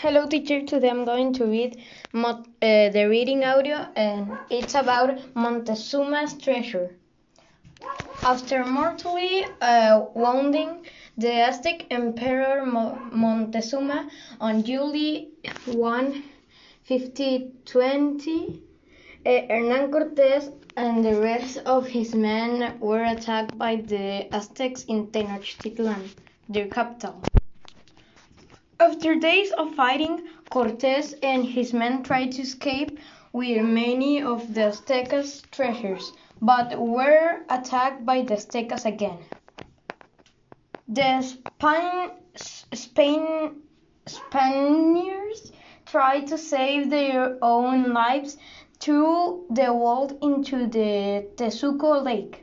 Hello, teacher. Today I'm going to read uh, the reading audio, and it's about Montezuma's treasure. After mortally uh, wounding the Aztec Emperor Mo- Montezuma on July 1, 1520, uh, Hernan Cortes and the rest of his men were attacked by the Aztecs in Tenochtitlan, their capital. After days of fighting, Cortes and his men tried to escape with many of the Aztecas' treasures, but were attacked by the Aztecas again. The Spain, Spain, Spaniards tried to save their own lives through the wall into the Tezuco Lake.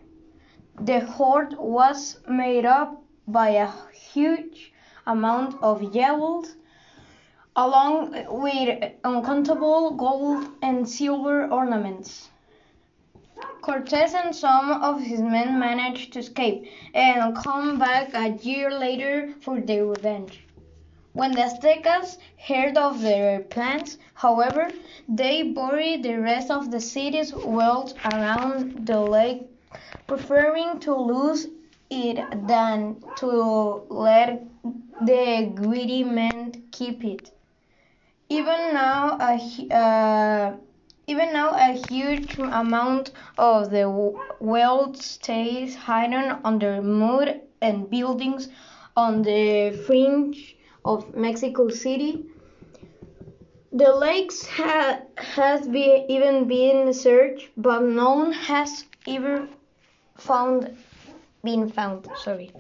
The hoard was made up by a huge amount of jewels, along with uncountable gold and silver ornaments. Cortes and some of his men managed to escape and come back a year later for their revenge. When the Aztecas heard of their plans, however, they buried the rest of the city's wealth around the lake, preferring to lose it than to let the greedy men keep it. Even now, a, uh, even now, a huge amount of the wealth stays hidden under mud and buildings on the fringe of Mexico City. The lakes ha has been, even been searched, but none has ever found been found. Sorry.